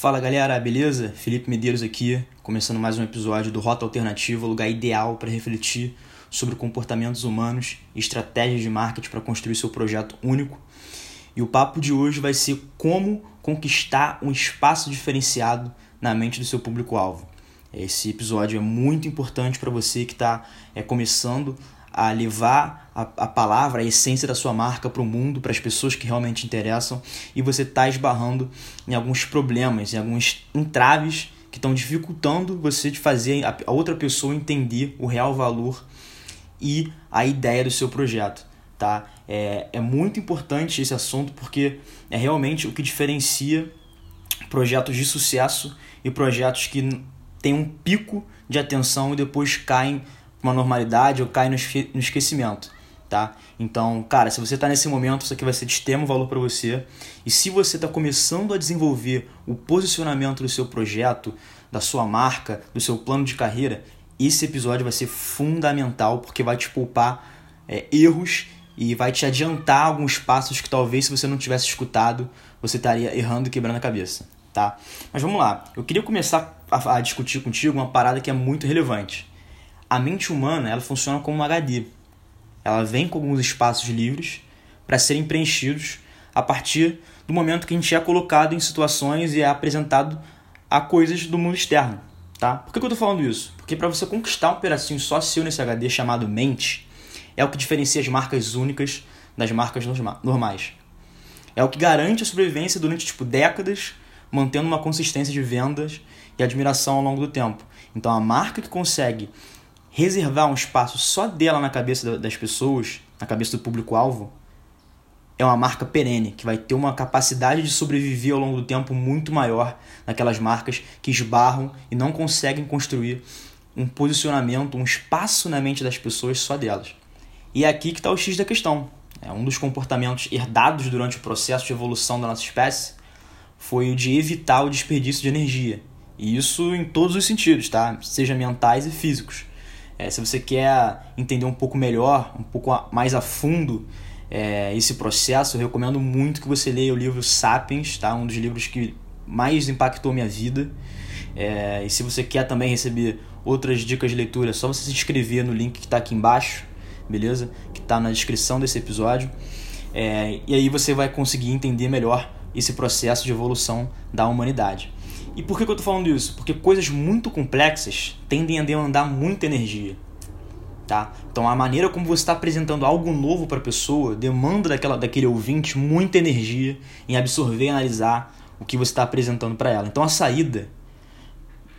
Fala galera, beleza? Felipe Medeiros aqui, começando mais um episódio do Rota Alternativa, lugar ideal para refletir sobre comportamentos humanos e estratégias de marketing para construir seu projeto único. E o papo de hoje vai ser como conquistar um espaço diferenciado na mente do seu público-alvo. Esse episódio é muito importante para você que está é, começando a levar a, a palavra, a essência da sua marca para o mundo, para as pessoas que realmente interessam, e você está esbarrando em alguns problemas, em alguns entraves que estão dificultando você de fazer a, a outra pessoa entender o real valor e a ideia do seu projeto. Tá? É, é muito importante esse assunto porque é realmente o que diferencia projetos de sucesso e projetos que têm um pico de atenção e depois caem uma normalidade ou cai no esquecimento, tá? Então, cara, se você está nesse momento, isso aqui vai ser de extremo valor para você. E se você está começando a desenvolver o posicionamento do seu projeto, da sua marca, do seu plano de carreira, esse episódio vai ser fundamental porque vai te poupar é, erros e vai te adiantar alguns passos que talvez se você não tivesse escutado, você estaria errando e quebrando a cabeça, tá? Mas vamos lá. Eu queria começar a, a discutir contigo uma parada que é muito relevante a mente humana ela funciona como um HD. Ela vem com alguns espaços livres para serem preenchidos a partir do momento que a gente é colocado em situações e é apresentado a coisas do mundo externo. Tá? Por que, que eu estou falando isso? Porque para você conquistar um pedacinho só seu nesse HD chamado mente, é o que diferencia as marcas únicas das marcas normais. É o que garante a sobrevivência durante tipo décadas, mantendo uma consistência de vendas e admiração ao longo do tempo. Então a marca que consegue reservar um espaço só dela na cabeça das pessoas, na cabeça do público-alvo, é uma marca perene, que vai ter uma capacidade de sobreviver ao longo do tempo muito maior naquelas marcas que esbarram e não conseguem construir um posicionamento, um espaço na mente das pessoas só delas. E é aqui que está o X da questão. É um dos comportamentos herdados durante o processo de evolução da nossa espécie foi o de evitar o desperdício de energia. E isso em todos os sentidos, tá? Seja mentais e físicos. É, se você quer entender um pouco melhor, um pouco mais a fundo é, esse processo, eu recomendo muito que você leia o livro Sapiens, tá? um dos livros que mais impactou minha vida. É, e se você quer também receber outras dicas de leitura, é só você se inscrever no link que está aqui embaixo, beleza? Que está na descrição desse episódio. É, e aí você vai conseguir entender melhor esse processo de evolução da humanidade. E por que, que eu estou falando isso? Porque coisas muito complexas tendem a demandar muita energia. Tá? Então a maneira como você está apresentando algo novo para a pessoa demanda daquela, daquele ouvinte muita energia em absorver e analisar o que você está apresentando para ela. Então a saída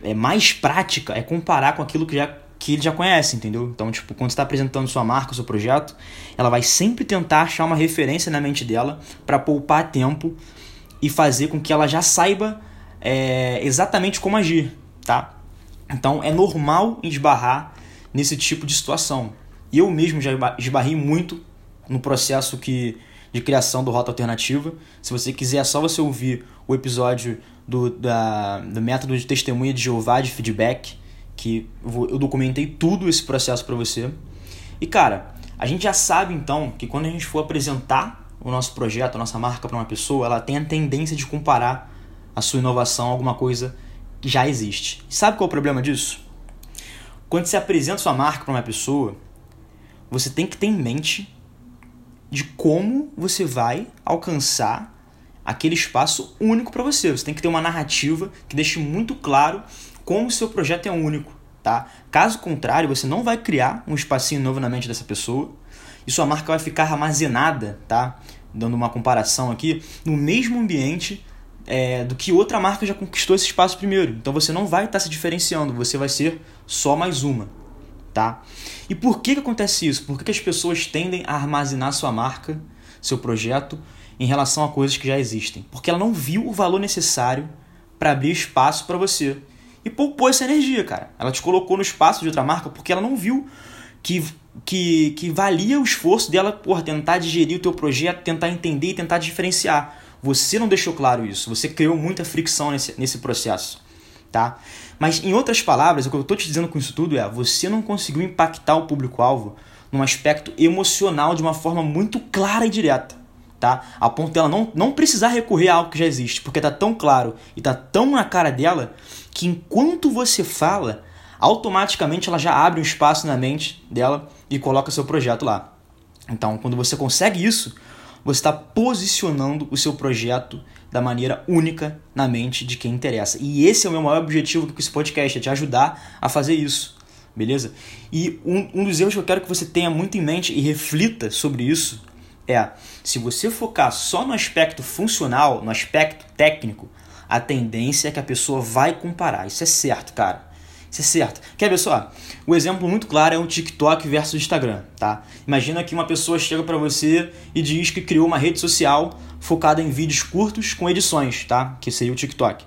é mais prática é comparar com aquilo que, já, que ele já conhece, entendeu? Então, tipo, quando está apresentando sua marca, seu projeto, ela vai sempre tentar achar uma referência na mente dela para poupar tempo e fazer com que ela já saiba é, exatamente como agir, tá? Então é normal esbarrar nesse tipo de situação. Eu mesmo já esbarrei muito no processo que, de criação do Rota Alternativa. Se você quiser, é só você ouvir o episódio do, da, do método de testemunha de Jeová de feedback, que eu documentei tudo esse processo para você. E cara, a gente já sabe então que quando a gente for apresentar o nosso projeto, a nossa marca para uma pessoa, ela tem a tendência de comparar a sua inovação alguma coisa que já existe. Sabe qual é o problema disso? Quando você apresenta sua marca para uma pessoa, você tem que ter em mente de como você vai alcançar aquele espaço único para você. Você tem que ter uma narrativa que deixe muito claro como o seu projeto é único, tá? Caso contrário, você não vai criar um espacinho novo na mente dessa pessoa e sua marca vai ficar armazenada, tá? Dando uma comparação aqui, no mesmo ambiente é, do que outra marca já conquistou esse espaço primeiro. Então você não vai estar tá se diferenciando, você vai ser só mais uma. Tá? E por que, que acontece isso? Por que, que as pessoas tendem a armazenar sua marca, seu projeto, em relação a coisas que já existem? Porque ela não viu o valor necessário para abrir espaço para você. E poupou essa energia, cara. Ela te colocou no espaço de outra marca porque ela não viu que, que, que valia o esforço dela por tentar digerir o teu projeto, tentar entender e tentar diferenciar. Você não deixou claro isso. Você criou muita fricção nesse, nesse processo. Tá? Mas, em outras palavras, o que eu estou te dizendo com isso tudo é: você não conseguiu impactar o público-alvo num aspecto emocional de uma forma muito clara e direta. tá? A ponto dela não, não precisar recorrer a algo que já existe, porque tá tão claro e tá tão na cara dela que enquanto você fala, automaticamente ela já abre um espaço na mente dela e coloca seu projeto lá. Então, quando você consegue isso, você está posicionando o seu projeto da maneira única na mente de quem interessa. E esse é o meu maior objetivo com esse podcast, é te ajudar a fazer isso. Beleza? E um, um dos erros que eu quero que você tenha muito em mente e reflita sobre isso é: se você focar só no aspecto funcional, no aspecto técnico, a tendência é que a pessoa vai comparar. Isso é certo, cara. É certo. Quer ver só? O exemplo muito claro é o TikTok versus Instagram, tá? Imagina que uma pessoa chega para você e diz que criou uma rede social focada em vídeos curtos com edições, tá? Que seria o TikTok.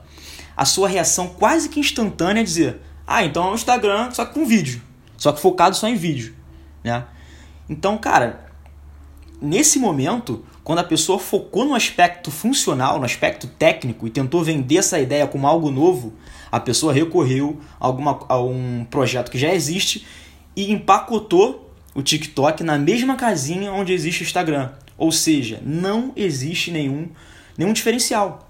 A sua reação quase que instantânea é dizer: "Ah, então é o Instagram, só que com vídeo, só que focado só em vídeo", né? Então, cara, nesse momento, quando a pessoa focou no aspecto funcional, no aspecto técnico e tentou vender essa ideia como algo novo, a pessoa recorreu a, alguma, a um projeto que já existe e empacotou o TikTok na mesma casinha onde existe o Instagram. Ou seja, não existe nenhum, nenhum diferencial.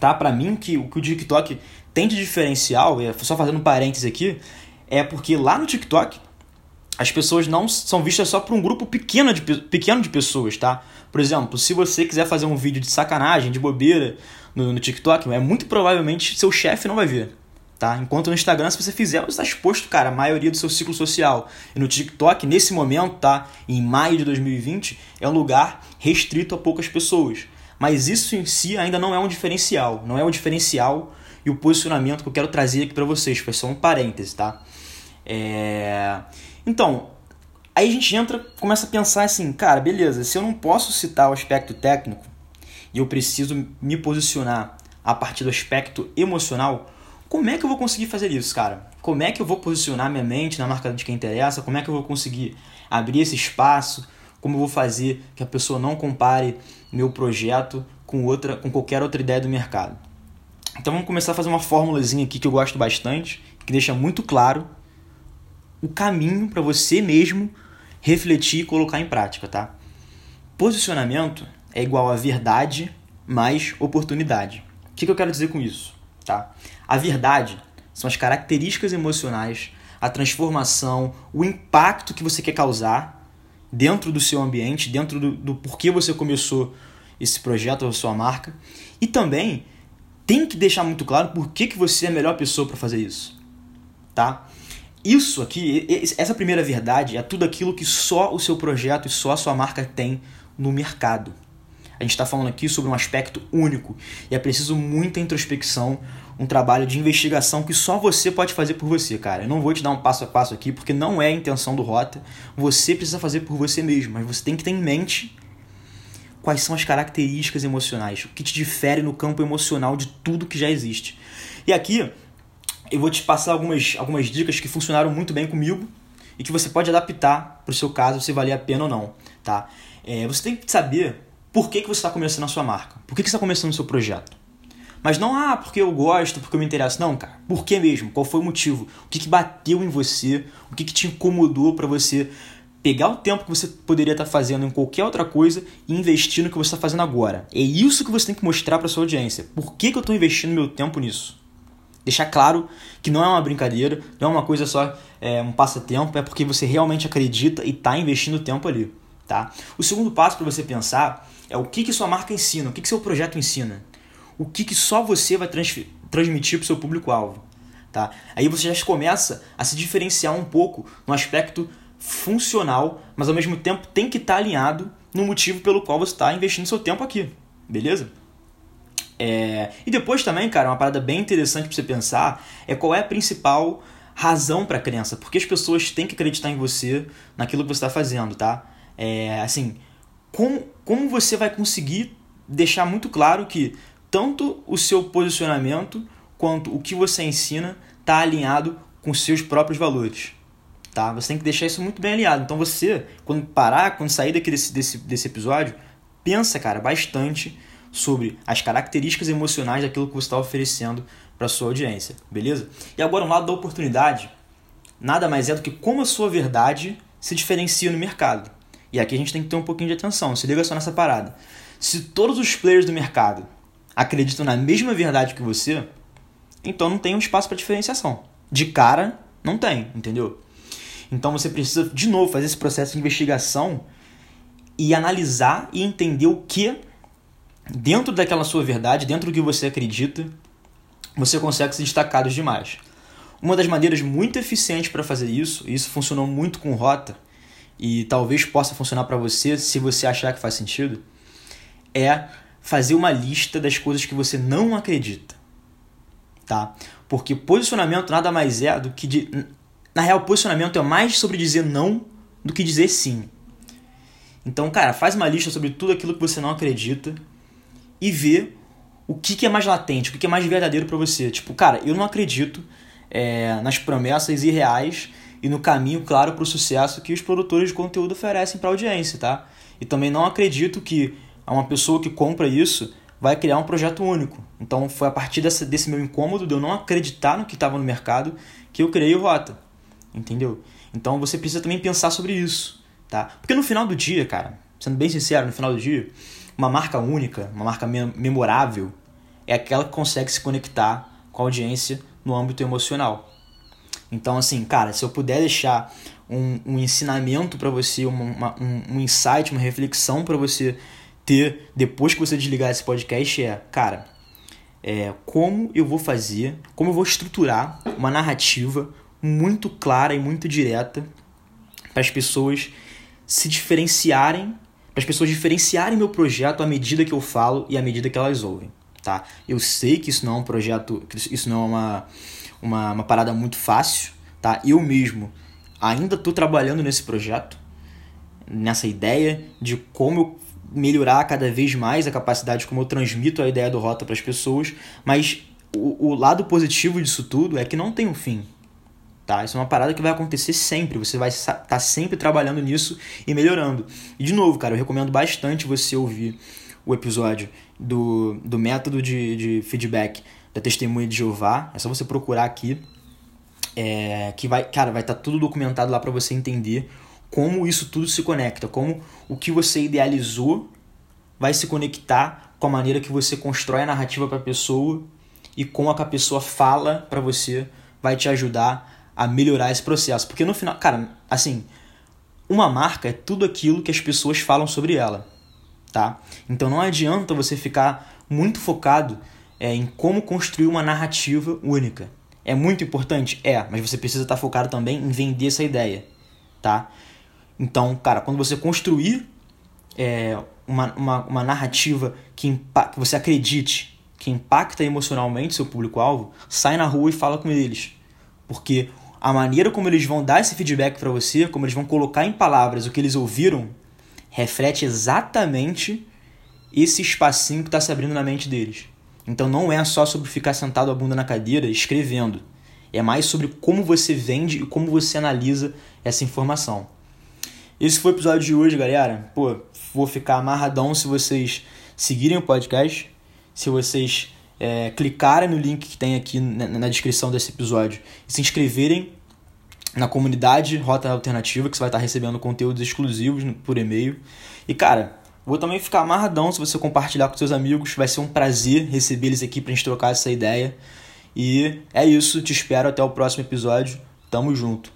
Tá? Para mim, que, o que o TikTok tem de diferencial, só fazendo um parênteses aqui, é porque lá no TikTok as pessoas não são vistas só por um grupo pequeno de, pequeno de pessoas, tá? Por exemplo, se você quiser fazer um vídeo de sacanagem, de bobeira no, no TikTok, é muito provavelmente seu chefe não vai ver, tá? Enquanto no Instagram, se você fizer, você está exposto, cara, a maioria do seu ciclo social. E no TikTok, nesse momento, tá? Em maio de 2020, é um lugar restrito a poucas pessoas. Mas isso em si ainda não é um diferencial, não é um diferencial e o posicionamento que eu quero trazer aqui para vocês, foi só um parêntese, tá? É... Então, aí a gente entra, começa a pensar assim, cara, beleza, se eu não posso citar o aspecto técnico e eu preciso me posicionar a partir do aspecto emocional, como é que eu vou conseguir fazer isso, cara? Como é que eu vou posicionar minha mente na marca de quem interessa? Como é que eu vou conseguir abrir esse espaço? Como eu vou fazer que a pessoa não compare meu projeto com outra, com qualquer outra ideia do mercado? Então vamos começar a fazer uma formulazinha aqui que eu gosto bastante, que deixa muito claro o caminho para você mesmo refletir e colocar em prática, tá? Posicionamento é igual a verdade mais oportunidade. O que, que eu quero dizer com isso? Tá? A verdade são as características emocionais, a transformação, o impacto que você quer causar dentro do seu ambiente, dentro do, do porquê você começou esse projeto ou sua marca. E também tem que deixar muito claro por que, que você é a melhor pessoa para fazer isso. Tá? Isso aqui, essa primeira verdade é tudo aquilo que só o seu projeto e só a sua marca tem no mercado. A gente está falando aqui sobre um aspecto único e é preciso muita introspecção, um trabalho de investigação que só você pode fazer por você, cara. Eu não vou te dar um passo a passo aqui porque não é a intenção do Rota. Você precisa fazer por você mesmo, mas você tem que ter em mente quais são as características emocionais, o que te difere no campo emocional de tudo que já existe. E aqui eu vou te passar algumas, algumas dicas que funcionaram muito bem comigo e que você pode adaptar para o seu caso se valer a pena ou não. Tá? É, você tem que saber por que, que você está começando a sua marca, por que, que você está começando o seu projeto. Mas não, ah, porque eu gosto, porque eu me interesso. Não, cara. Por que mesmo? Qual foi o motivo? O que, que bateu em você? O que, que te incomodou para você pegar o tempo que você poderia estar tá fazendo em qualquer outra coisa e investir no que você está fazendo agora? É isso que você tem que mostrar para sua audiência. Por que, que eu estou investindo meu tempo nisso? Deixar claro que não é uma brincadeira, não é uma coisa só, é, um passatempo, é porque você realmente acredita e está investindo tempo ali. Tá? O segundo passo para você pensar é o que, que sua marca ensina, o que, que seu projeto ensina, o que, que só você vai trans transmitir para o seu público-alvo. Tá? Aí você já começa a se diferenciar um pouco no aspecto funcional, mas ao mesmo tempo tem que estar tá alinhado no motivo pelo qual você está investindo seu tempo aqui. Beleza? É... E depois também, cara, uma parada bem interessante para você pensar é qual é a principal razão para a crença. Porque as pessoas têm que acreditar em você, naquilo que você está fazendo, tá? É, assim, como, como você vai conseguir deixar muito claro que tanto o seu posicionamento quanto o que você ensina está alinhado com seus próprios valores. Tá? Você tem que deixar isso muito bem alinhado. Então você, quando parar, quando sair daqui desse, desse, desse episódio, pensa, cara, bastante sobre as características emocionais daquilo que você está oferecendo para sua audiência, beleza? E agora, um lado da oportunidade, nada mais é do que como a sua verdade se diferencia no mercado. E aqui a gente tem que ter um pouquinho de atenção, se liga só nessa parada. Se todos os players do mercado acreditam na mesma verdade que você, então não tem um espaço para diferenciação. De cara, não tem, entendeu? Então você precisa, de novo, fazer esse processo de investigação e analisar e entender o que, dentro daquela sua verdade, dentro do que você acredita, você consegue se destacar dos demais. Uma das maneiras muito eficientes para fazer isso, e isso funcionou muito com rota, e talvez possa funcionar para você se você achar que faz sentido, é fazer uma lista das coisas que você não acredita. Tá? Porque posicionamento nada mais é do que de, na real posicionamento é mais sobre dizer não do que dizer sim. Então, cara, faz uma lista sobre tudo aquilo que você não acredita e vê o que, que é mais latente, o que, que é mais verdadeiro para você. Tipo, cara, eu não acredito é, nas promessas irreais e no caminho claro para o sucesso que os produtores de conteúdo oferecem para a audiência, tá? E também não acredito que uma pessoa que compra isso vai criar um projeto único. Então foi a partir dessa, desse meu incômodo de eu não acreditar no que estava no mercado que eu criei o Rota, entendeu? Então você precisa também pensar sobre isso, tá? Porque no final do dia, cara, sendo bem sincero, no final do dia, uma marca única, uma marca memorável, é aquela que consegue se conectar com a audiência no âmbito emocional. Então, assim, cara, se eu puder deixar um, um ensinamento para você, uma, uma, um, um insight, uma reflexão para você ter depois que você desligar esse podcast é, cara, é, como eu vou fazer, como eu vou estruturar uma narrativa muito clara e muito direta para as pessoas se diferenciarem, para as pessoas diferenciarem meu projeto à medida que eu falo e à medida que elas ouvem, tá? Eu sei que isso não é um projeto, isso não é uma uma, uma parada muito fácil, tá? Eu mesmo ainda estou trabalhando nesse projeto, nessa ideia de como eu melhorar cada vez mais a capacidade como eu transmito a ideia do Rota para as pessoas, mas o, o, lado positivo disso tudo é que não tem um fim. Tá? Isso é uma parada que vai acontecer sempre, você vai estar tá sempre trabalhando nisso e melhorando. E de novo, cara, eu recomendo bastante você ouvir o episódio do, do método de, de feedback da Testemunha de Jeová. É só você procurar aqui. É, que vai, cara, vai estar tá tudo documentado lá para você entender como isso tudo se conecta, como o que você idealizou vai se conectar com a maneira que você constrói a narrativa para a pessoa e como a que a pessoa fala para você vai te ajudar a melhorar esse processo. Porque no final, cara, assim, uma marca é tudo aquilo que as pessoas falam sobre ela, tá? Então não adianta você ficar muito focado é, em como construir uma narrativa única. É muito importante? É, mas você precisa estar focado também em vender essa ideia, tá? Então, cara, quando você construir é, uma, uma, uma narrativa que, que você acredite, que impacta emocionalmente seu público-alvo, sai na rua e fala com eles. Porque a maneira como eles vão dar esse feedback para você, como eles vão colocar em palavras o que eles ouviram, reflete exatamente esse espacinho que está se abrindo na mente deles. Então não é só sobre ficar sentado a bunda na cadeira escrevendo. É mais sobre como você vende e como você analisa essa informação. Esse foi o episódio de hoje, galera. Pô, vou ficar amarradão se vocês seguirem o podcast, se vocês é, clicarem no link que tem aqui na, na, descrição desse episódio e se inscreverem na comunidade Rota Alternativa, que você vai estar recebendo conteúdos exclusivos por e-mail. E, cara, vou também ficar amarradão se você compartilhar com seus amigos. Vai ser um prazer receber eles aqui pra gente trocar essa ideia. E é isso, te espero até o próximo episódio. Tamo junto.